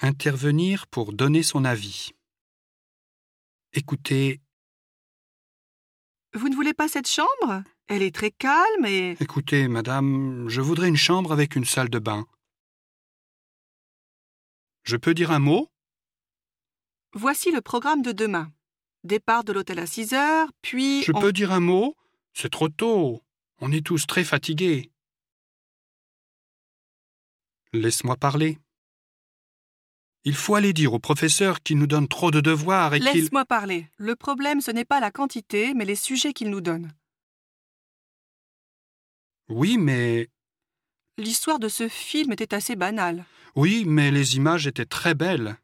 Intervenir pour donner son avis. Écoutez, Vous ne voulez pas cette chambre? Elle est très calme et... écoutez, madame, je voudrais une chambre avec une salle de bain. Je peux dire un mot? Voici le programme de demain. Départ de l'hôtel à 6 heures, puis... Je on- peux dire un mot? C'est trop tôt. On est tous très fatigués. Laisse-moi parler. Il faut aller dire au professeur qu'il nous donne trop de devoirs et qu'il... Laisse-moi parler. Le problème, ce n'est pas la quantité, mais les sujets qu'il nous donne. Oui, mais... L'histoire de ce film était assez banale. Oui, mais les images étaient très belles.